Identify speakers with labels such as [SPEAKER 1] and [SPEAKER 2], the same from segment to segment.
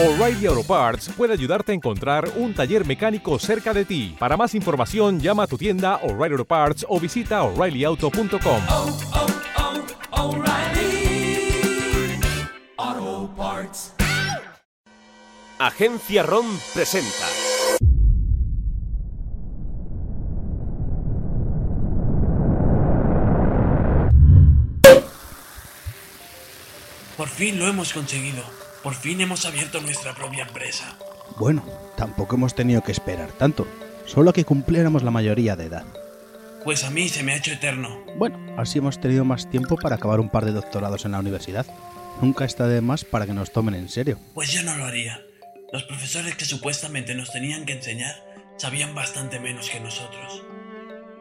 [SPEAKER 1] O'Reilly Auto Parts puede ayudarte a encontrar un taller mecánico cerca de ti. Para más información, llama a tu tienda O'Reilly Auto Parts o visita oreillyauto.com.
[SPEAKER 2] oh, oh, O'Reilly Auto Parts.
[SPEAKER 3] Agencia ROM presenta.
[SPEAKER 4] Por fin lo hemos conseguido. Por fin hemos abierto nuestra propia empresa.
[SPEAKER 5] Bueno, tampoco hemos tenido que esperar tanto, solo que cumpliéramos la mayoría de edad.
[SPEAKER 4] Pues a mí se me ha hecho eterno.
[SPEAKER 5] Bueno, así hemos tenido más tiempo para acabar un par de doctorados en la universidad. Nunca está de más para que nos tomen en serio.
[SPEAKER 4] Pues yo no lo haría. Los profesores que supuestamente nos tenían que enseñar sabían bastante menos que nosotros.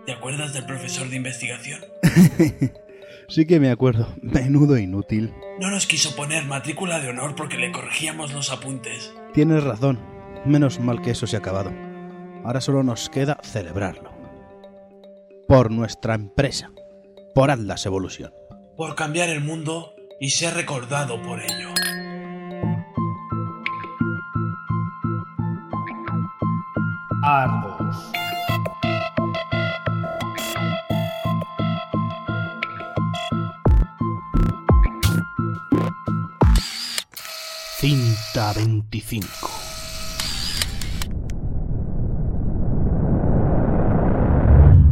[SPEAKER 4] ¿Te acuerdas del profesor de investigación?
[SPEAKER 5] Sí que me acuerdo, menudo inútil.
[SPEAKER 4] No nos quiso poner matrícula de honor porque le corregíamos los apuntes.
[SPEAKER 5] Tienes razón, menos mal que eso se ha acabado. Ahora solo nos queda celebrarlo. Por nuestra empresa, por Atlas Evolution.
[SPEAKER 4] Por cambiar el mundo y ser recordado por ello.
[SPEAKER 6] Cinta 25.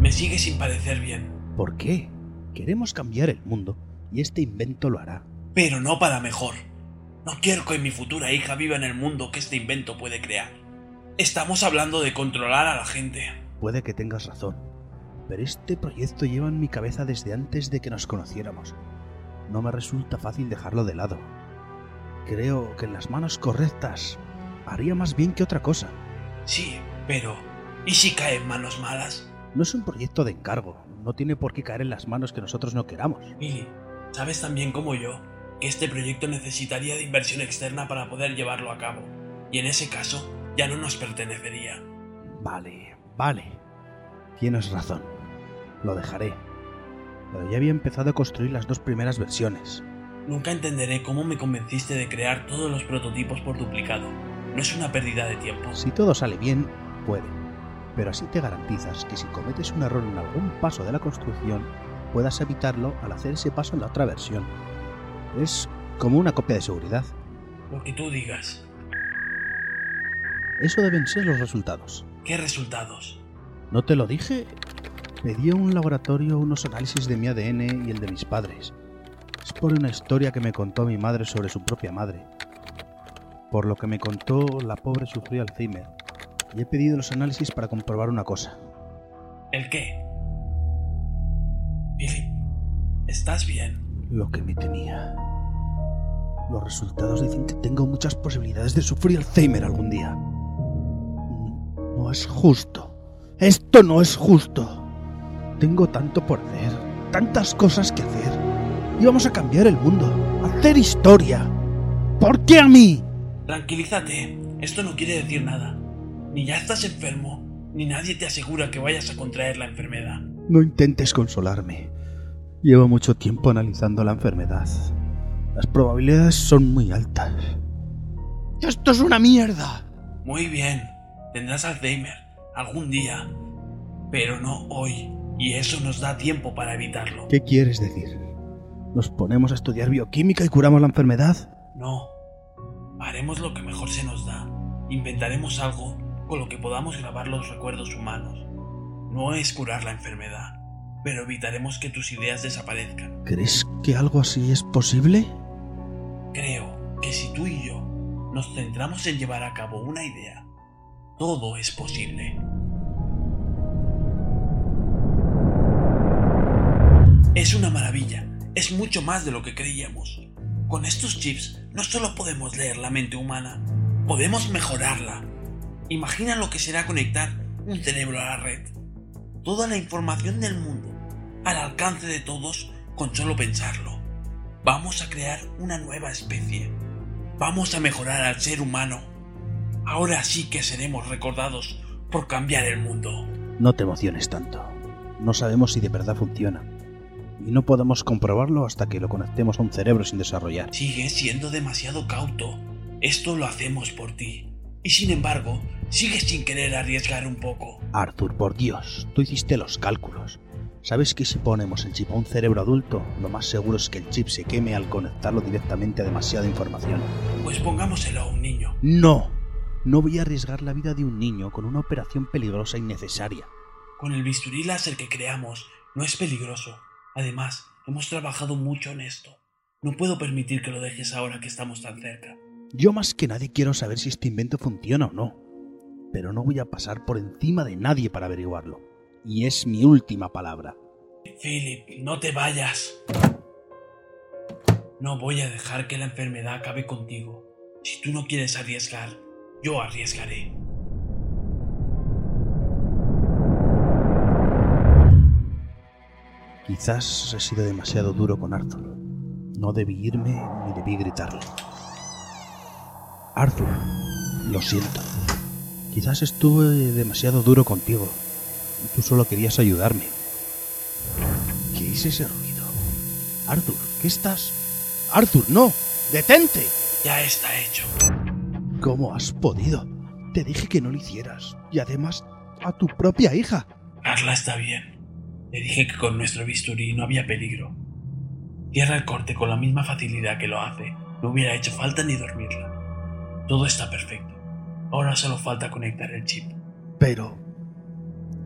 [SPEAKER 4] Me sigue sin parecer bien.
[SPEAKER 5] ¿Por qué? Queremos cambiar el mundo y este invento lo hará.
[SPEAKER 4] Pero no para mejor. No quiero que mi futura hija viva en el mundo que este invento puede crear. Estamos hablando de controlar a la gente.
[SPEAKER 5] Puede que tengas razón, pero este proyecto lleva en mi cabeza desde antes de que nos conociéramos. No me resulta fácil dejarlo de lado. Creo que en las manos correctas haría más bien que otra cosa.
[SPEAKER 4] Sí, pero ¿y si cae en manos malas?
[SPEAKER 5] No es un proyecto de encargo, no tiene por qué caer en las manos que nosotros no queramos.
[SPEAKER 4] Billy, sabes tan bien como yo que este proyecto necesitaría de inversión externa para poder llevarlo a cabo. Y en ese caso, ya no nos pertenecería.
[SPEAKER 5] Vale, vale. Tienes razón. Lo dejaré. Pero ya había empezado a construir las dos primeras versiones.
[SPEAKER 4] Nunca entenderé cómo me convenciste de crear todos los prototipos por duplicado. No es una pérdida de tiempo.
[SPEAKER 5] Si todo sale bien, puede. Pero así te garantizas que si cometes un error en algún paso de la construcción, puedas evitarlo al hacer ese paso en la otra versión. Es como una copia de seguridad.
[SPEAKER 4] Lo que tú digas.
[SPEAKER 5] Eso deben ser los resultados.
[SPEAKER 4] ¿Qué resultados?
[SPEAKER 5] ¿No te lo dije? Pedí a un laboratorio unos análisis de mi ADN y el de mis padres. Es por una historia que me contó mi madre sobre su propia madre. Por lo que me contó, la pobre sufrió Alzheimer. Y he pedido los análisis para comprobar una cosa.
[SPEAKER 4] ¿El qué? Billy, ¿estás bien?
[SPEAKER 5] Lo que me temía. Los resultados dicen que tengo muchas posibilidades de sufrir Alzheimer algún día. No es justo. Esto no es justo. Tengo tanto por hacer, tantas cosas que hacer. Y vamos a cambiar el mundo, a hacer historia. ¿Por qué a mí?
[SPEAKER 4] Tranquilízate, esto no quiere decir nada. Ni ya estás enfermo, ni nadie te asegura que vayas a contraer la enfermedad.
[SPEAKER 5] No intentes consolarme. Llevo mucho tiempo analizando la enfermedad. Las probabilidades son muy altas. ¡Esto es una mierda!
[SPEAKER 4] Muy bien, tendrás Alzheimer algún día, pero no hoy, y eso nos da tiempo para evitarlo.
[SPEAKER 5] ¿Qué quieres decir? ¿Nos ponemos a estudiar bioquímica y curamos la enfermedad?
[SPEAKER 4] No, haremos lo que mejor se nos da. Inventaremos algo con lo que podamos grabar los recuerdos humanos. No es curar la enfermedad, pero evitaremos que tus ideas desaparezcan.
[SPEAKER 5] ¿Crees que algo así es posible?
[SPEAKER 4] Creo que si tú y yo nos centramos en llevar a cabo una idea, todo es posible. Es una maravilla, es mucho más de lo que creíamos. Con estos chips no solo podemos leer la mente humana, podemos mejorarla. Imagina lo que será conectar un cerebro a la red. Toda la información del mundo, al alcance de todos con solo pensarlo. Vamos a crear una nueva especie. Vamos a mejorar al ser humano. Ahora sí que seremos recordados por cambiar el mundo.
[SPEAKER 5] No te emociones tanto. No sabemos si de verdad funciona. Y no podemos comprobarlo hasta que lo conectemos a un cerebro sin desarrollar.
[SPEAKER 4] Sigue siendo demasiado cauto. Esto lo hacemos por ti. Y sin embargo, sigues sin querer arriesgar un poco.
[SPEAKER 5] Arthur, por Dios, tú hiciste los cálculos. ¿Sabes que si ponemos el chip a un cerebro adulto, lo más seguro es que el chip se queme al conectarlo directamente a demasiada información?
[SPEAKER 4] Pues pongámoselo a un niño.
[SPEAKER 5] No, no voy a arriesgar la vida de un niño con una operación peligrosa e innecesaria.
[SPEAKER 4] Con el bisturí láser que creamos, no es peligroso. Además, hemos trabajado mucho en esto. No puedo permitir que lo dejes ahora que estamos tan cerca.
[SPEAKER 5] Yo más que nadie quiero saber si este invento funciona o no. Pero no voy a pasar por encima de nadie para averiguarlo. Y es mi última palabra.
[SPEAKER 4] Philip, no te vayas. No voy a dejar que la enfermedad acabe contigo. Si tú no quieres arriesgar, yo arriesgaré.
[SPEAKER 5] Quizás he sido demasiado duro con Arthur. No debí irme ni debí gritarle. Arthur, lo siento. Quizás estuve demasiado duro contigo. Tú solo querías ayudarme. ¿Qué es ese ruido? Arthur, ¿qué estás? Arthur, no. Detente.
[SPEAKER 4] Ya está hecho.
[SPEAKER 5] ¿Cómo has podido? Te dije que no lo hicieras. Y además, a tu propia hija.
[SPEAKER 4] Carla está bien. Le dije que con nuestro bisturí no había peligro. Cierra el corte con la misma facilidad que lo hace. No hubiera hecho falta ni dormirla. Todo está perfecto. Ahora solo falta conectar el chip.
[SPEAKER 5] Pero...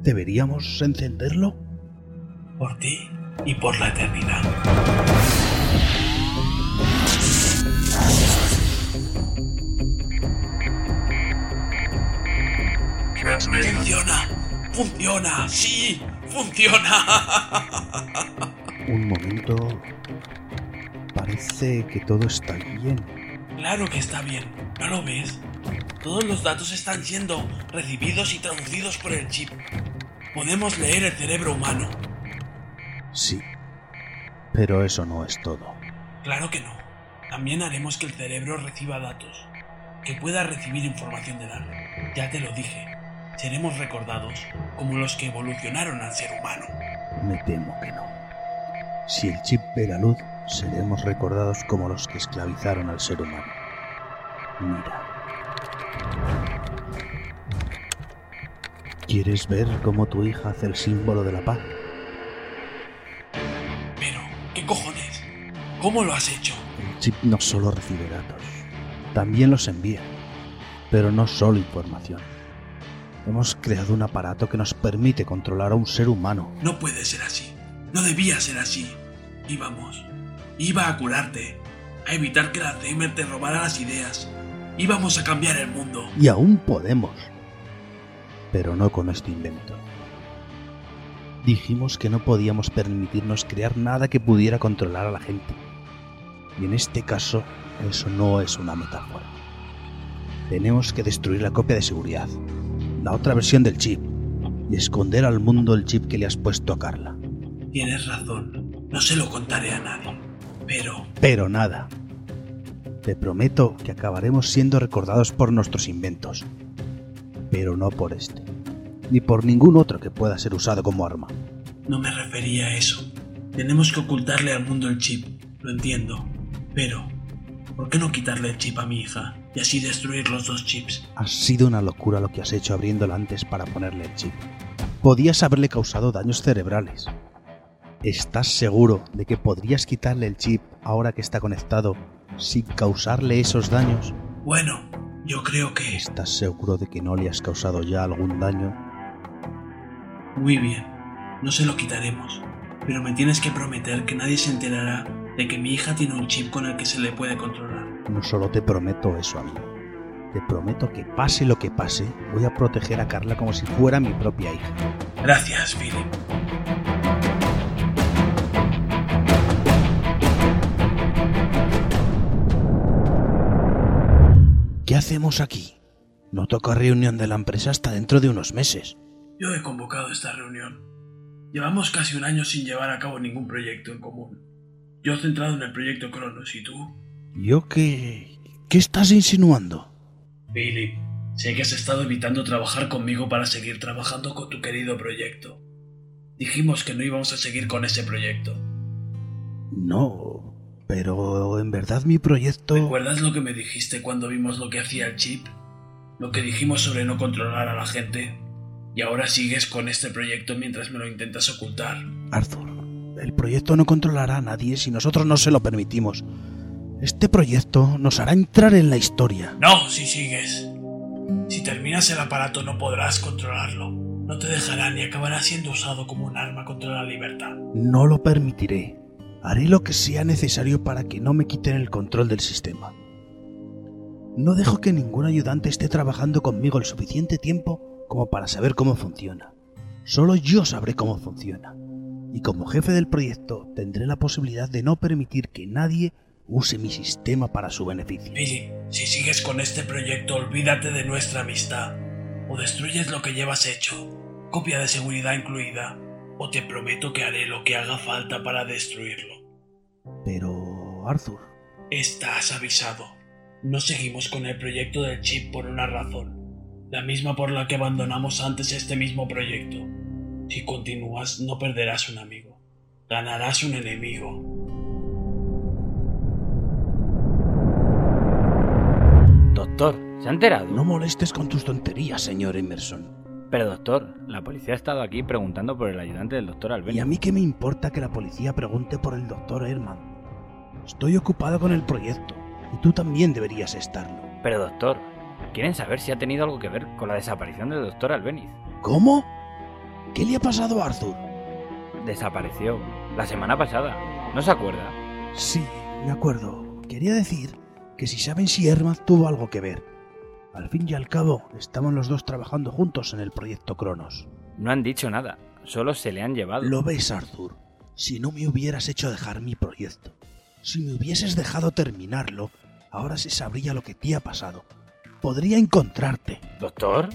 [SPEAKER 5] ¿Deberíamos encenderlo?
[SPEAKER 4] Por ti y por la eternidad. Funciona. Funciona. Sí. Funciona.
[SPEAKER 5] Un momento... Parece que todo está bien.
[SPEAKER 4] Claro que está bien. ¿No lo ves? Todos los datos están siendo recibidos y traducidos por el chip. Podemos leer el cerebro humano.
[SPEAKER 5] Sí. Pero eso no es todo.
[SPEAKER 4] Claro que no. También haremos que el cerebro reciba datos, que pueda recibir información de la red. Ya te lo dije. Seremos recordados como los que evolucionaron al ser humano.
[SPEAKER 5] Me temo que no. Si el chip ve la luz, seremos recordados como los que esclavizaron al ser humano. Mira. ¿Quieres ver cómo tu hija hace el símbolo de la paz?
[SPEAKER 4] Pero, ¿qué cojones? ¿Cómo lo has hecho?
[SPEAKER 5] El chip no solo recibe datos, también los envía. Pero no solo información. Hemos creado un aparato que nos permite controlar a un ser humano.
[SPEAKER 4] No puede ser así. No debía ser así. Íbamos. Iba a curarte. A evitar que el Alzheimer te robara las ideas. Íbamos a cambiar el mundo.
[SPEAKER 5] Y aún podemos. Pero no con este invento. Dijimos que no podíamos permitirnos crear nada que pudiera controlar a la gente. Y en este caso, eso no es una metáfora. Tenemos que destruir la copia de seguridad, la otra versión del chip, y esconder al mundo el chip que le has puesto a Carla.
[SPEAKER 4] Tienes razón. No se lo contaré a nadie. Pero
[SPEAKER 5] Pero nada. Te prometo que acabaremos siendo recordados por nuestros inventos. Pero no por este. Ni por ningún otro que pueda ser usado como arma.
[SPEAKER 4] no me refería a eso. Tenemos que ocultarle al mundo el chip. Lo entiendo. Pero, ¿por qué no quitarle el chip a mi hija y así destruir los dos chips?
[SPEAKER 5] Ha sido una locura lo que has hecho abriéndola antes para ponerle el chip. Podías haberle causado daños cerebrales. ¿Estás seguro de que podrías quitarle el chip ahora que está conectado sin causarle esos daños?
[SPEAKER 4] Bueno, yo creo que...
[SPEAKER 5] ¿Estás seguro de que no le has causado ya algún daño?
[SPEAKER 4] Muy bien. No se lo quitaremos. Pero me tienes que prometer que nadie se enterará de que mi hija tiene un chip con el que se le puede controlar.
[SPEAKER 5] No solo te prometo eso, amigo. Te prometo que pase lo que pase, voy a proteger a Carla como si fuera mi propia hija.
[SPEAKER 4] Gracias, Philip.
[SPEAKER 5] ¿Qué hacemos aquí? No toca reunión de la empresa hasta dentro de unos meses.
[SPEAKER 4] Yo he convocado esta reunión. Llevamos casi un año sin llevar a cabo ningún proyecto en común. Yo centrado en el proyecto Cronos y tú,
[SPEAKER 5] ¿Yo qué... qué estás insinuando?
[SPEAKER 4] Philip, sé que has estado evitando trabajar conmigo para seguir trabajando con tu querido proyecto. Dijimos que no íbamos a seguir con ese proyecto.
[SPEAKER 5] No, Pero en verdad mi proyecto...
[SPEAKER 4] ¿Recuerdas lo que me dijiste cuando vimos lo que hacía el chip? Lo que dijimos sobre no controlar a la gente. Y ahora sigues con este proyecto mientras me lo intentas ocultar.
[SPEAKER 5] Arthur, el proyecto no controlará a nadie si nosotros no se lo permitimos. Este proyecto nos hará entrar en la historia.
[SPEAKER 4] No, si sigues. Si terminas el aparato no podrás controlarlo. No te dejará ni acabará siendo usado como un arma contra la libertad.
[SPEAKER 5] No lo permitiré. Haré lo que sea necesario para que no me quiten el control del sistema. No dejo que ningún ayudante esté trabajando conmigo el suficiente tiempo como para saber cómo funciona. Solo yo sabré cómo funciona. Y como jefe del proyecto tendré la posibilidad de no permitir que nadie use mi sistema para su beneficio.
[SPEAKER 4] Billy, si sigues con este proyecto, olvídate de nuestra amistad. O destruyes lo que llevas hecho, copia de seguridad incluida, o te prometo que haré lo que haga falta para destruirlo.
[SPEAKER 5] Pero, Arthur,
[SPEAKER 4] Estás avisado. No seguimos con el proyecto del chip por una razón, la misma por la que abandonamos antes este mismo proyecto. Si continúas, no perderás un amigo, ganarás un enemigo.
[SPEAKER 3] Doctor, ¿se ha enterado?
[SPEAKER 5] no molestes con tus tonterías, señor Emerson.
[SPEAKER 3] Pero doctor, la policía ha estado aquí preguntando por el ayudante del doctor
[SPEAKER 5] ¿Y
[SPEAKER 3] Albeni.
[SPEAKER 5] a mí qué me importa que la policía pregunte por el doctor Herman? Estoy ocupado con el proyecto, y tú también deberías estarlo.
[SPEAKER 3] Pero doctor, quieren saber si ha tenido algo que ver con la desaparición del doctor Albeniz.
[SPEAKER 5] ¿Cómo? ¿Qué le ha pasado a Arthur?
[SPEAKER 3] Desapareció la semana pasada. ¿No se acuerda?
[SPEAKER 5] Sí, me acuerdo. Quería decir que si saben si Herman tuvo algo que ver. Al fin y al cabo, estaban los dos trabajando juntos en el proyecto Cronos.
[SPEAKER 3] No han dicho nada, solo se le han llevado.
[SPEAKER 5] Lo ves, Arthur. Si no me hubieras hecho dejar mi proyecto, si me hubieses dejado terminarlo, ahora se sabría lo que te ha pasado. Podría encontrarte.
[SPEAKER 3] ¿Doctor?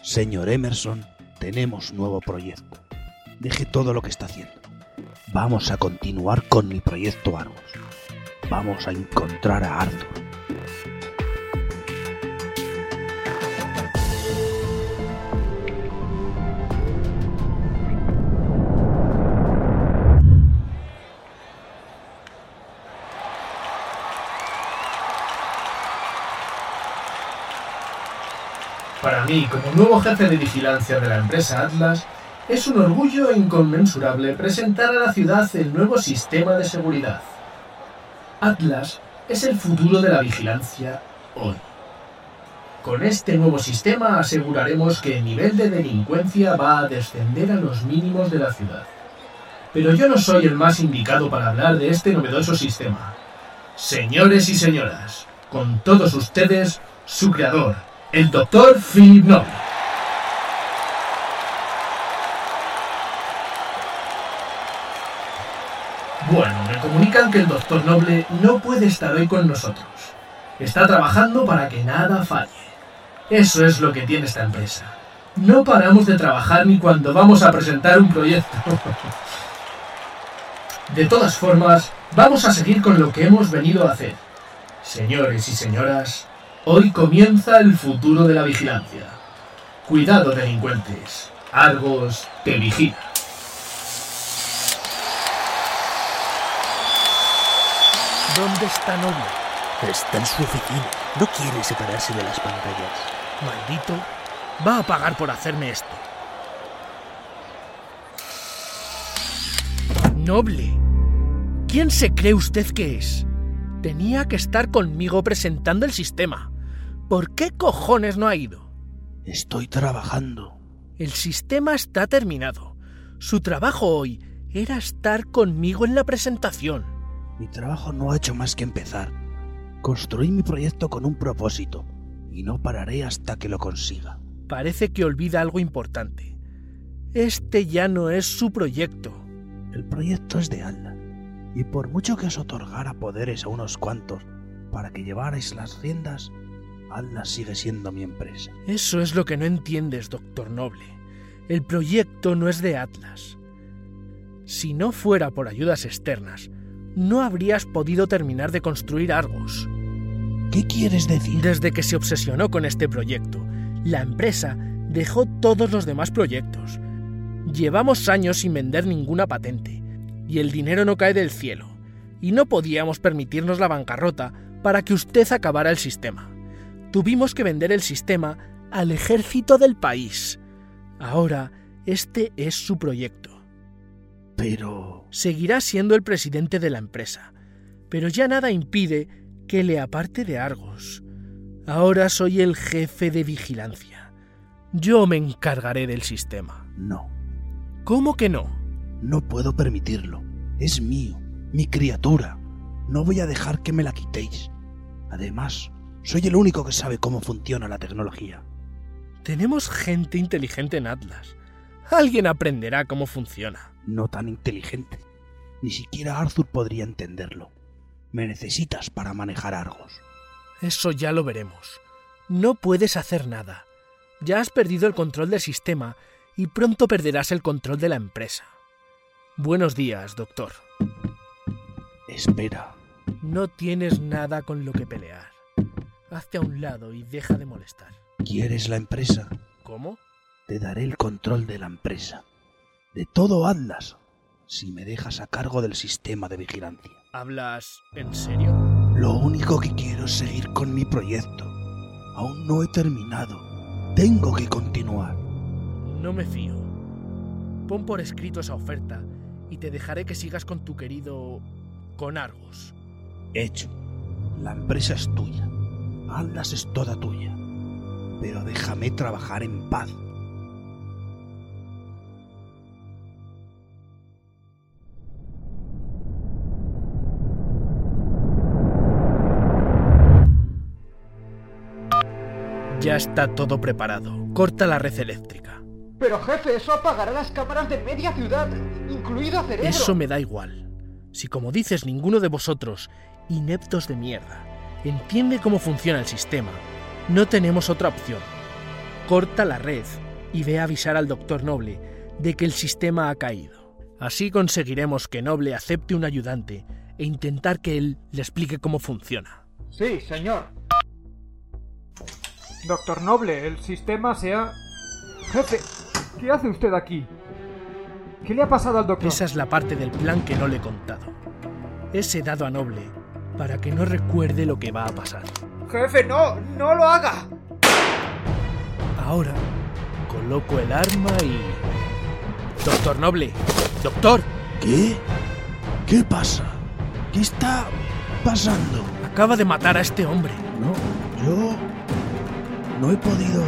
[SPEAKER 5] Señor Emerson, tenemos nuevo proyecto. Deje todo lo que está haciendo. Vamos a continuar con mi proyecto Argos. Vamos a encontrar a Arthur.
[SPEAKER 6] Para mí, como nuevo jefe de vigilancia de la empresa Atlas, es un orgullo inconmensurable presentar a la ciudad el nuevo sistema de seguridad. Atlas es el futuro de la vigilancia hoy. Con este nuevo sistema aseguraremos que el nivel de delincuencia va a descender a los mínimos de la ciudad. Pero yo no soy el más indicado para hablar de este novedoso sistema. Señores y señoras, con todos ustedes, su creador, el Dr. Philip Noble. Bueno, me comunican que el Dr. Noble no puede estar hoy con nosotros. Está trabajando para que nada falle. Eso es lo que tiene esta empresa. No paramos de trabajar ni cuando vamos a presentar un proyecto. De todas formas, vamos a seguir con lo que hemos venido a hacer. Señores y señoras, hoy comienza el futuro de la vigilancia. Cuidado delincuentes. Argos te vigila.
[SPEAKER 7] ¿Dónde está Noble?
[SPEAKER 8] Está en su oficina. No quiere separarse de las pantallas.
[SPEAKER 7] Maldito. Va a pagar por hacerme esto. Noble. ¿Quién se cree usted que es? Tenía que estar conmigo presentando el sistema. ¿Por qué cojones no ha ido?
[SPEAKER 5] Estoy trabajando.
[SPEAKER 7] El sistema está terminado. Su trabajo hoy era estar conmigo en la presentación.
[SPEAKER 5] Mi trabajo no ha hecho más que empezar. Construí mi proyecto con un propósito y no pararé hasta que lo consiga.
[SPEAKER 7] Parece que olvida algo importante. Este ya no es su proyecto.
[SPEAKER 5] El proyecto es de Alda, y por mucho que os otorgara poderes a unos cuantos para que llevarais las riendas, Alda sigue siendo mi empresa.
[SPEAKER 7] Eso es lo que no entiendes, doctor Noble. El proyecto no es de Atlas. Si no fuera por ayudas externas, no habrías podido terminar de construir Argos.
[SPEAKER 5] ¿Qué quieres decir?
[SPEAKER 7] Desde que se obsesionó con este proyecto, la empresa dejó todos los demás proyectos. Llevamos años sin vender ninguna patente, y el dinero no cae del cielo. y no podíamos permitirnos la bancarrota para que usted acabara el sistema. Tuvimos que vender el sistema al ejército del país. Ahora, este es su proyecto.
[SPEAKER 5] Pero...
[SPEAKER 7] Seguirá siendo el presidente de la empresa, pero ya nada impide que le aparte de Argos. Ahora soy el jefe de vigilancia. Yo me encargaré del sistema.
[SPEAKER 5] No,
[SPEAKER 7] ¿Cómo que no?
[SPEAKER 5] no puedo permitirlo. Es mío, mi criatura. No voy a dejar que me la quitéis. Además, soy el único que sabe cómo funciona la tecnología.
[SPEAKER 7] Tenemos gente inteligente en Atlas. Alguien aprenderá cómo funciona.
[SPEAKER 5] No tan inteligente. Ni siquiera Arthur podría entenderlo. Me necesitas para manejar Argos.
[SPEAKER 7] Eso ya lo veremos. No puedes hacer nada. Ya has perdido el control del sistema y pronto perderás el control de la empresa. Buenos días, doctor.
[SPEAKER 5] Espera.
[SPEAKER 7] No tienes nada con lo que pelear. Hazte a un lado y deja de molestar.
[SPEAKER 5] ¿Quieres la empresa?
[SPEAKER 7] ¿Cómo?
[SPEAKER 5] Te daré el control de la empresa. De todo Atlas. Si me dejas a cargo del sistema de vigilancia.
[SPEAKER 7] ¿Hablas en serio?
[SPEAKER 5] Lo único que quiero es seguir con mi proyecto. Aún no he terminado. Tengo que continuar.
[SPEAKER 7] No me fío. Pon por escrito esa oferta y te dejaré que sigas con tu querido... con Argos.
[SPEAKER 5] Hecho. La empresa es tuya. Atlas es toda tuya. Pero déjame trabajar en paz.
[SPEAKER 7] Ya está todo preparado. Corta la red eléctrica.
[SPEAKER 9] Pero jefe, eso apagará las cámaras de media ciudad, incluido cerebro.
[SPEAKER 7] Eso me da igual. Si como dices ninguno de vosotros, ineptos de mierda, entiende cómo funciona el sistema, no tenemos otra opción. Corta la red y ve a avisar al doctor Noble de que el sistema ha caído. Así conseguiremos que Noble acepte un ayudante e intentar que él le explique cómo funciona.
[SPEAKER 9] Sí, señor. Doctor Noble, el sistema se ha... Jefe, ¿qué hace usted aquí? ¿Qué le ha pasado al doctor?
[SPEAKER 7] Esa es la parte del plan que no le he contado. He sedado a Noble para que no recuerde lo que va a pasar.
[SPEAKER 9] Jefe, no, no lo haga.
[SPEAKER 7] Ahora coloco el arma y... Doctor Noble, doctor,
[SPEAKER 5] ¿Qué? ¿Qué pasa? ¿Qué está pasando?
[SPEAKER 7] acaba de matar a este hombre.
[SPEAKER 5] No, yo... No he podido...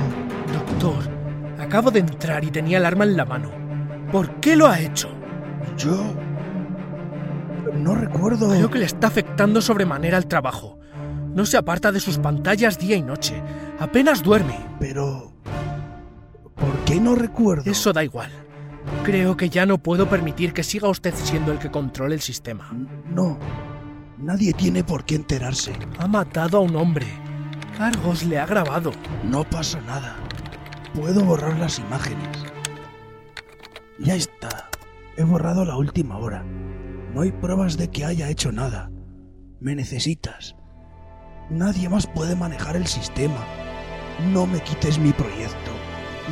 [SPEAKER 7] Doctor, acabo de entrar y tenía el arma en la mano. ¿Por qué lo ha hecho?
[SPEAKER 5] Yo... No recuerdo...
[SPEAKER 7] Creo que le está afectando sobremanera al trabajo. No se aparta de sus pantallas día y noche. Apenas duerme.
[SPEAKER 5] Pero... ¿Por qué no recuerdo?
[SPEAKER 7] Eso da igual. Creo que ya no puedo permitir que siga usted siendo el que controle el sistema.
[SPEAKER 5] No. Nadie tiene por qué enterarse.
[SPEAKER 7] Ha matado a un hombre. Argos le ha grabado.
[SPEAKER 5] No pasa nada. Puedo borrar las imágenes. Ya está. He borrado la última hora. No hay pruebas de que haya hecho nada. Me necesitas. Nadie más puede manejar el sistema. No me quites mi proyecto.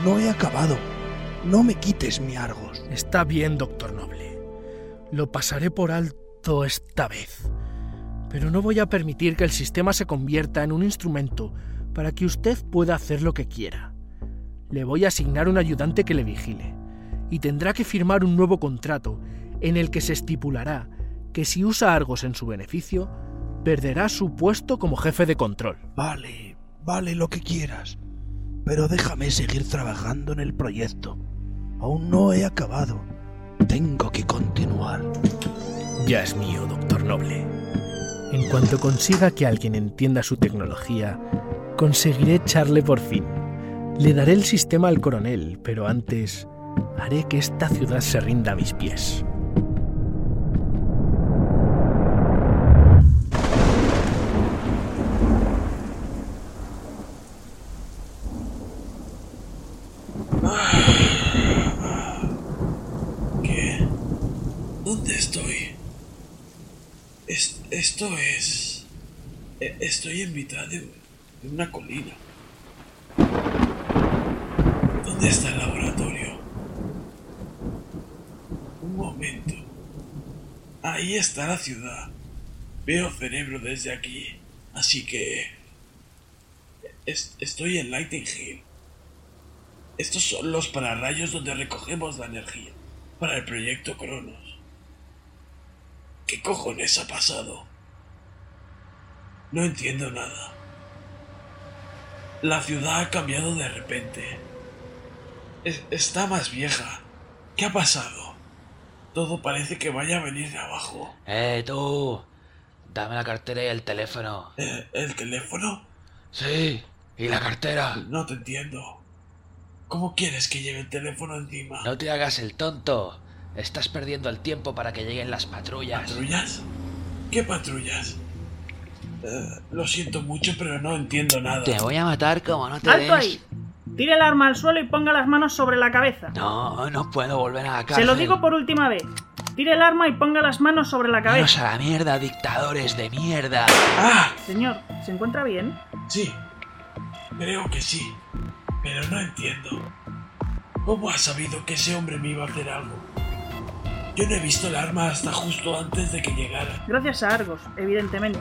[SPEAKER 5] No he acabado. No me quites mi Argos.
[SPEAKER 7] Está bien, doctor Noble. Lo pasaré por alto esta vez. Pero no voy a permitir que el sistema se convierta en un instrumento para que usted pueda hacer lo que quiera. Le voy a asignar un ayudante que le vigile, y tendrá que firmar un nuevo contrato en el que se estipulará que si usa Argos en su beneficio, perderá su puesto como jefe de control.
[SPEAKER 5] Vale, vale lo que quieras. Pero déjame seguir trabajando en el proyecto. Aún no he acabado. Tengo que continuar.
[SPEAKER 7] Ya es mío, doctor Noble. En cuanto consiga que alguien entienda su tecnología, conseguiré echarle por fin. Le daré el sistema al coronel, pero antes haré que esta ciudad se rinda a mis pies.
[SPEAKER 4] ¿Qué? ¿Dónde estoy? Es- esto es... e- Estoy en mitad de, una colina. ¿Dónde está el laboratorio? Un momento. Ahí está la ciudad. Veo cerebro desde aquí, así que... es- estoy en Lighting Hill. Estos son los pararrayos donde recogemos la energía para el proyecto Cronos. ¿Qué cojones ha pasado? No entiendo nada. La ciudad ha cambiado de repente. Es- está más vieja. ¿Qué ha pasado? Todo parece que vaya a venir de abajo.
[SPEAKER 10] ¡Eh, tú! Dame la cartera y el teléfono.
[SPEAKER 4] ¿El, el teléfono?
[SPEAKER 10] Sí, y la cartera.
[SPEAKER 4] No te entiendo. ¿Cómo quieres que lleve el teléfono encima?
[SPEAKER 10] No te hagas el tonto. Estás perdiendo el tiempo para que lleguen las patrullas.
[SPEAKER 4] ¿Patrullas? ¿Qué patrullas? Lo siento mucho, pero no entiendo nada.
[SPEAKER 10] Te voy a matar como no te
[SPEAKER 11] ¡Alto
[SPEAKER 10] des.
[SPEAKER 11] ahí! Tire el arma al suelo y ponga las manos sobre la cabeza.
[SPEAKER 10] No, no puedo volver a la
[SPEAKER 11] Se
[SPEAKER 10] cárcel.
[SPEAKER 11] lo digo por última vez. Tire el arma y ponga las manos sobre la cabeza.
[SPEAKER 10] a la mierda, dictadores de mierda.
[SPEAKER 4] ¡Ah!
[SPEAKER 11] Señor, ¿se encuentra bien?
[SPEAKER 4] Sí. Creo que sí. Pero no entiendo. ¿Cómo has sabido que ese hombre me iba a hacer algo? Yo no he visto el arma hasta justo antes de que llegara.
[SPEAKER 11] Gracias a Argos, evidentemente.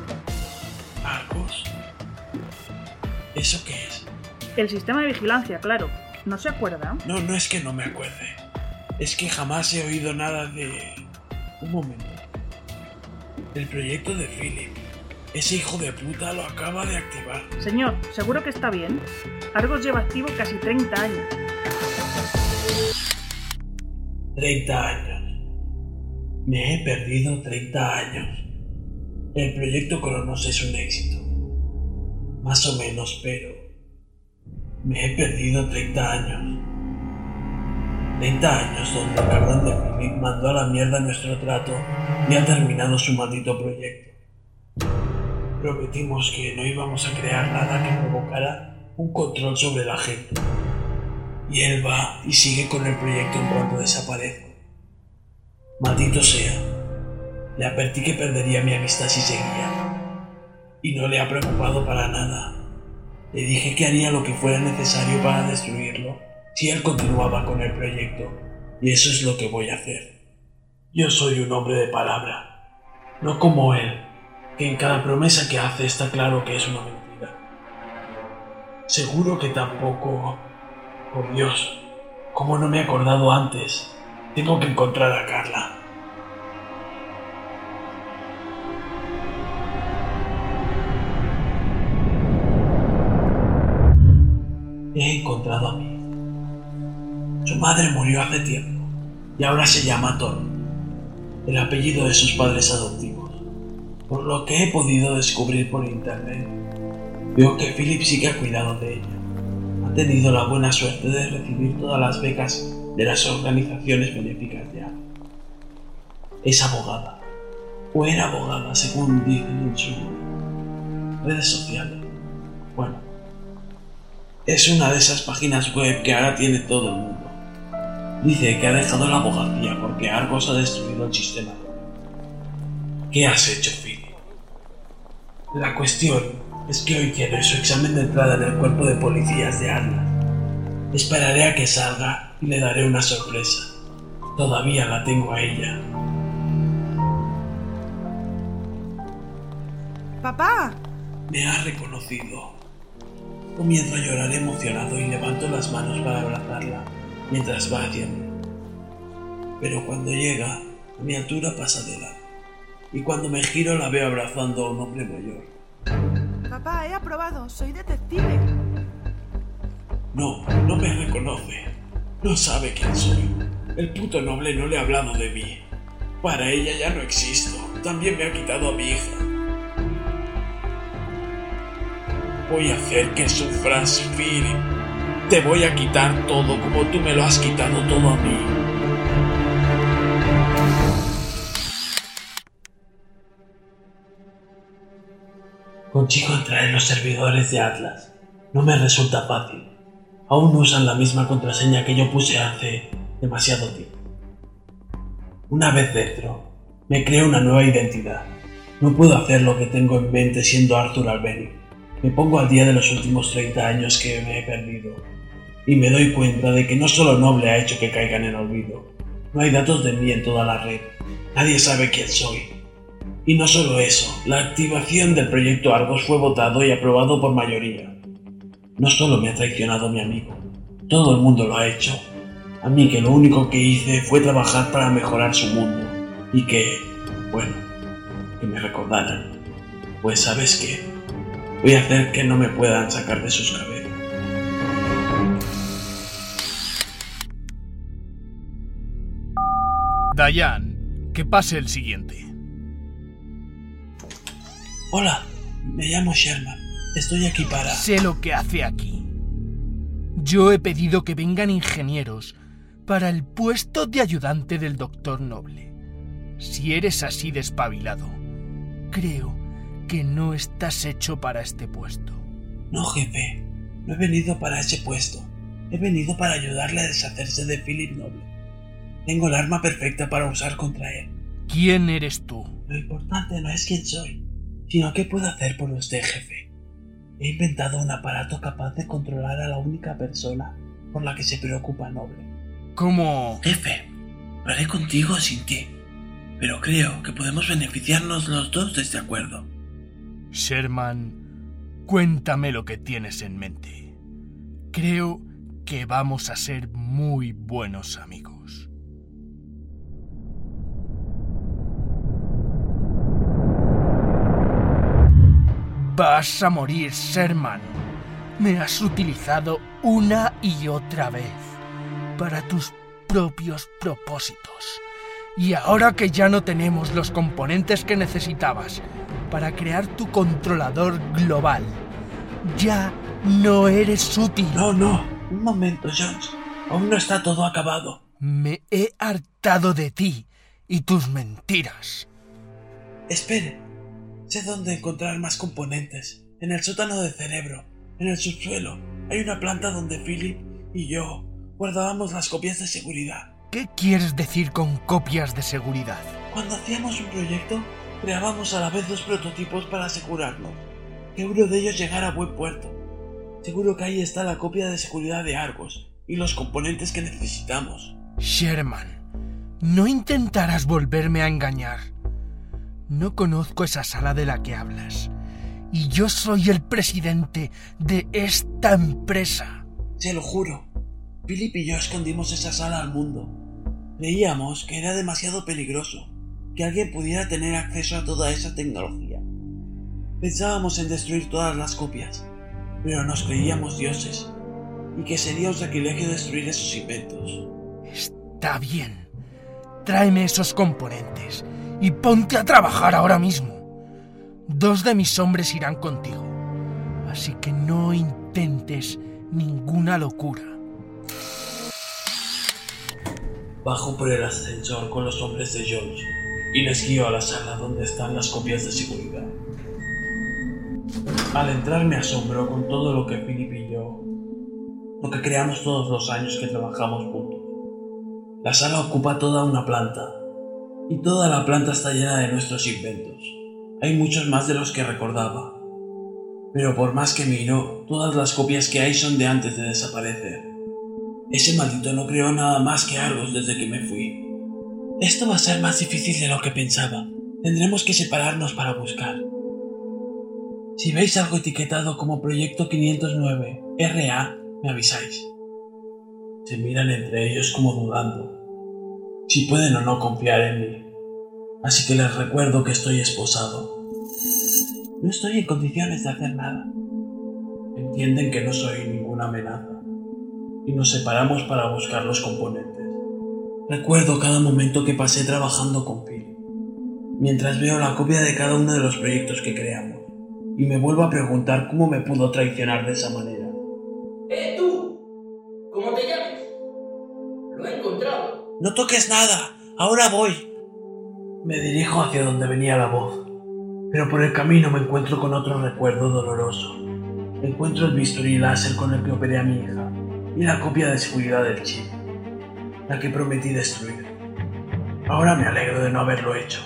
[SPEAKER 4] ¿Argos? ¿Eso qué es?
[SPEAKER 11] El sistema de vigilancia, claro. ¿No se acuerda?
[SPEAKER 4] No, no es que no me acuerde. Es que jamás he oído nada de... Un momento. El proyecto de Philip. Ese hijo de puta lo acaba de activar.
[SPEAKER 11] Señor, ¿seguro que está bien? Argos lleva activo casi 30 años.
[SPEAKER 4] 30 años. Me he perdido 30 años. El proyecto Cronos es un éxito. Más o menos, pero... Me he perdido 30 años. 30 años donde cabrón de Philip mandó a la mierda nuestro trato y ha terminado su maldito proyecto. Prometimos que no íbamos a crear nada que provocara un control sobre la gente. Y él va y sigue con el proyecto en cuanto desaparezco. Maldito sea. Le advertí que perdería mi amistad si seguía. Y no le ha preocupado para nada. Le dije que haría lo que fuera necesario para destruirlo si él continuaba con el proyecto. Y eso es lo que voy a hacer. Yo soy un hombre de palabra. No como él, que en cada promesa que hace está claro que es una mentira. Seguro que tampoco... Por Dios, ¿cómo no me he acordado antes? Tengo que encontrar a Carla. He encontrado a hija. Su madre murió hace tiempo y ahora se llama Tony, el apellido de sus padres adoptivos. Por lo que he podido descubrir por internet, veo que Philip sí que ha cuidado de ella ha tenido la buena suerte de recibir todas las becas de las organizaciones benéficas de Ana. Es abogada, o era abogada según dicen en sus redes sociales. Bueno, es una de esas páginas web que ahora tiene todo el mundo. Dice que ha dejado la abogacía porque Argos ha destruido el sistema. ¿Qué has hecho, Philip? La cuestión es que hoy tiene su examen de entrada en el cuerpo de policías de Atlas. Esperaré a que salga y le daré una sorpresa. Todavía la tengo a ella.
[SPEAKER 12] ¡Papá!
[SPEAKER 4] Me ha reconocido. Comienzo a llorar emocionado y levanto las manos para abrazarla mientras va haciendo. Pero cuando llega, a mi altura pasa de edad. Y cuando me giro la veo abrazando a un hombre mayor.
[SPEAKER 12] Papá, he aprobado. Soy detective.
[SPEAKER 4] No, no me reconoce. No sabe quién soy. El puto noble no le ha hablado de mí. Para ella ya no existo. También me ha quitado a mi hija. Voy a hacer que sufras, Philip. Te voy a quitar todo como tú me lo has quitado todo a mí. Consigo entrar en los servidores de Atlas. No me resulta fácil. Aún usan la misma contraseña que yo puse hace demasiado tiempo. Una vez dentro, me creo una nueva identidad. No puedo hacer lo que tengo en mente siendo Arthur Albeni. Me pongo al día de los últimos 30 años que me he perdido. Y me doy cuenta de que no solo Noble ha hecho que caigan en olvido. No hay datos de mí en toda la red. Nadie sabe quién soy. Y no solo eso, la activación del proyecto Argos fue votado y aprobado por mayoría. No solo me ha traicionado mi amigo, todo el mundo lo ha hecho. A mí que lo único que hice fue trabajar para mejorar su mundo y que, bueno, que me recordaran. Pues sabes qué, voy a hacer que no me puedan sacar de sus cabezas.
[SPEAKER 7] Dayan, que pase el siguiente.
[SPEAKER 4] Hola, me llamo Sherman. Estoy aquí para...
[SPEAKER 7] Sé lo que hace aquí. Yo he pedido que vengan ingenieros para el puesto de ayudante del doctor Noble. Si eres así despabilado, creo que no estás hecho para este puesto.
[SPEAKER 4] No, jefe. No he venido para ese puesto. He venido para ayudarle a deshacerse de Philip Noble. Tengo el arma perfecta para usar contra él.
[SPEAKER 7] ¿Quién eres tú?
[SPEAKER 4] Lo importante no es quién soy, sino qué puedo hacer por usted, jefe. He inventado un aparato capaz de controlar a la única persona por la que se preocupa Noble.
[SPEAKER 7] ¿Cómo?
[SPEAKER 4] Jefe, lo haré contigo o sin ti, pero creo que podemos beneficiarnos los dos de este acuerdo.
[SPEAKER 7] Sherman, cuéntame lo que tienes en mente. Creo que vamos a ser muy buenos amigos. Vas a morir, Sherman. Me has utilizado una y otra vez para tus propios propósitos. Y ahora que ya no tenemos los componentes que necesitabas para crear tu controlador global, ya no eres útil.
[SPEAKER 4] No, no. Un momento, Jones. Aún no está todo acabado.
[SPEAKER 7] Me he hartado de ti y tus mentiras.
[SPEAKER 4] Espere. Sé dónde encontrar más componentes. En el sótano de cerebro, en el subsuelo, hay una planta donde Philip y yo guardábamos las copias de seguridad.
[SPEAKER 7] ¿Qué quieres decir con copias de seguridad?
[SPEAKER 4] Cuando hacíamos un proyecto, creábamos a la vez dos prototipos para asegurarnos que uno de ellos llegara a buen puerto. Seguro que ahí está la copia de seguridad de Argos y los componentes que necesitamos.
[SPEAKER 7] Sherman, no intentarás volverme a engañar. No conozco esa sala de la que hablas. Y yo soy el presidente de esta empresa.
[SPEAKER 4] Se lo juro. Philip y yo escondimos esa sala al mundo. Creíamos que era demasiado peligroso que alguien pudiera tener acceso a toda esa tecnología. Pensábamos en destruir todas las copias, pero nos creíamos dioses y que sería un sacrilegio destruir esos inventos.
[SPEAKER 7] Está bien. Tráeme esos componentes y ponte a trabajar ahora mismo. Dos de mis hombres irán contigo, así que no intentes ninguna locura.
[SPEAKER 4] Bajo por el ascensor con los hombres de George y les guío a la sala donde están las copias de seguridad. Al entrar me asombro con todo lo que Philip y yo, lo que creamos todos los años que trabajamos juntos. La sala ocupa toda una planta y toda la planta está llena de nuestros inventos. Hay muchos más de los que recordaba. Pero por más que miro, todas las copias que hay son de antes de desaparecer. Ese maldito no creó nada más que Argos desde que me fui. Esto va a ser más difícil de lo que pensaba. Tendremos que separarnos para buscar. Si veis algo etiquetado como Proyecto 509 RA, me avisáis. Se miran entre ellos como dudando si pueden o no confiar en mí. Así que les recuerdo que estoy esposado. No estoy en condiciones de hacer nada. Entienden que no soy ninguna amenaza. Y nos separamos para buscar los componentes. Recuerdo cada momento que pasé trabajando con Phil, mientras veo la copia de cada uno de los proyectos que creamos, y me vuelvo a preguntar cómo me pudo traicionar de esa manera.
[SPEAKER 13] ¡Eh, tú! ¿Cómo te llamas? Lo he encontrado.
[SPEAKER 4] No toques nada, ahora voy. Me dirijo hacia donde venía la voz, pero por el camino me encuentro con otro recuerdo doloroso. Encuentro el bisturí láser con el que operé a mi hija y la copia de seguridad del chip, la que prometí destruir. Ahora me alegro de no haberlo hecho.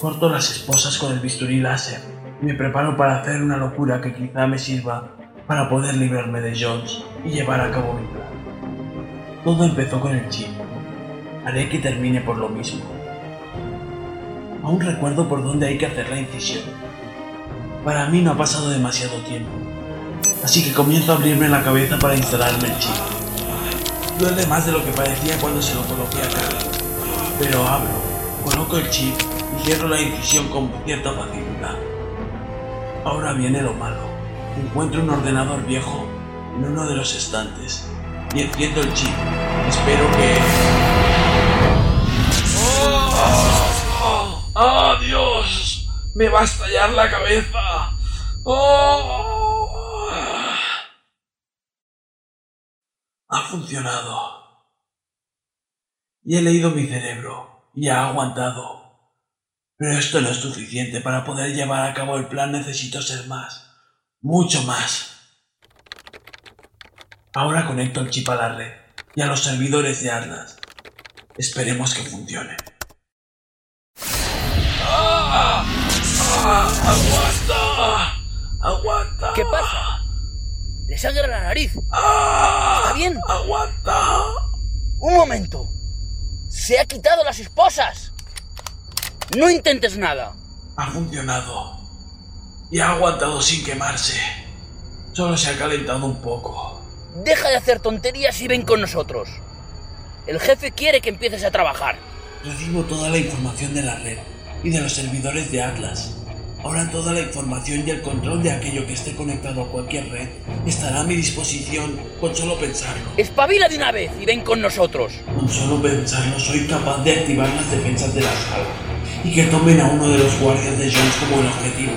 [SPEAKER 4] Corto las esposas con el bisturí láser y me preparo para hacer una locura que quizá me sirva para poder librarme de Jones y llevar a cabo mi plan. Todo empezó con el chip. Haré que termine por lo mismo. Aún recuerdo por dónde hay que hacer la incisión. Para mí no ha pasado demasiado tiempo, así que comienzo a abrirme la cabeza para instalarme el chip. Duele más de lo que parecía cuando se lo coloqué acá, pero abro, coloco el chip y cierro la incisión con cierta facilidad. Ahora viene lo malo. Encuentro un ordenador viejo en uno de los estantes y enciendo el chip. Espero que... ¡Oh! ¡Oh, Dios! ¡Me va a estallar la cabeza! ¡Oh! Ha funcionado. Y he leído mi cerebro y ha aguantado. Pero esto no es suficiente. Para poder llevar a cabo el plan necesito ser más. Mucho más. Ahora conecto el chip a la red y a los servidores de Atlas. Esperemos que funcione. ¡Ah! ¡Ah! ¡Aguanta! ¡Aguanta!
[SPEAKER 13] ¿Qué pasa? Le sangra la nariz.
[SPEAKER 4] ¡Ah!
[SPEAKER 13] ¿Está bien?
[SPEAKER 4] ¡Aguanta!
[SPEAKER 13] Un momento. Se ha quitado las esposas. No intentes nada.
[SPEAKER 4] Ha funcionado. Y ha aguantado sin quemarse. Solo se ha calentado un poco.
[SPEAKER 13] Deja de hacer tonterías y ven con nosotros. El jefe quiere que empieces a trabajar.
[SPEAKER 4] Recibo toda la información de la red y de los servidores de Atlas. Ahora toda la información y el control de aquello que esté conectado a cualquier red estará a mi disposición con solo pensarlo.
[SPEAKER 13] Espabila de una vez y ven con nosotros.
[SPEAKER 4] Con solo pensarlo soy capaz de activar las defensas de la sala y que tomen a uno de los guardias de Jones como el objetivo.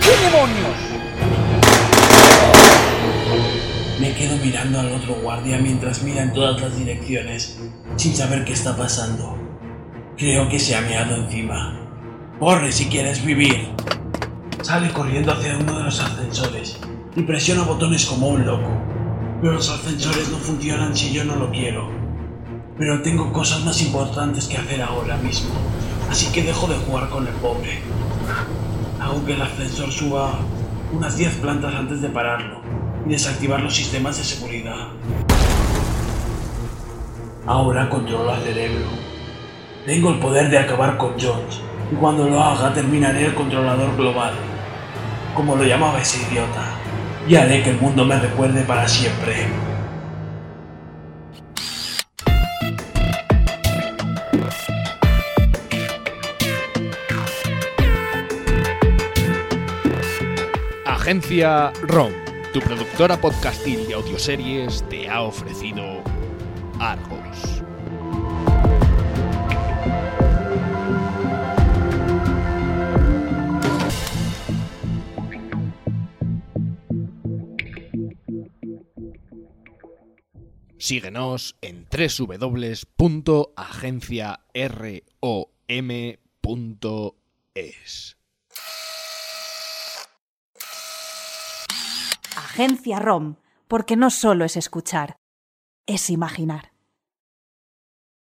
[SPEAKER 13] ¿Qué demonios?
[SPEAKER 4] Me quedo mirando al otro guardia mientras mira en todas las direcciones, sin saber qué está pasando. Creo que se ha meado encima. ¡Corre si quieres vivir! Sale corriendo hacia uno de los ascensores y presiona botones como un loco. Pero los ascensores no funcionan si yo no lo quiero. Pero tengo cosas más importantes que hacer ahora mismo, así que dejo de jugar con el pobre. Hago que el ascensor suba unas 10 plantas antes de pararlo y desactivar los sistemas de seguridad. Ahora controlo el cerebro. Tengo el poder de acabar con Jones y cuando lo haga terminaré el controlador global, como lo llamaba ese idiota, y haré que el mundo me recuerde para siempre.
[SPEAKER 14] Agencia ROM, tu productora podcastil de audioseries, te ha ofrecido Argos. Síguenos en www.agenciarom.es.
[SPEAKER 15] Agencia ROM, porque no solo es escuchar, es imaginar.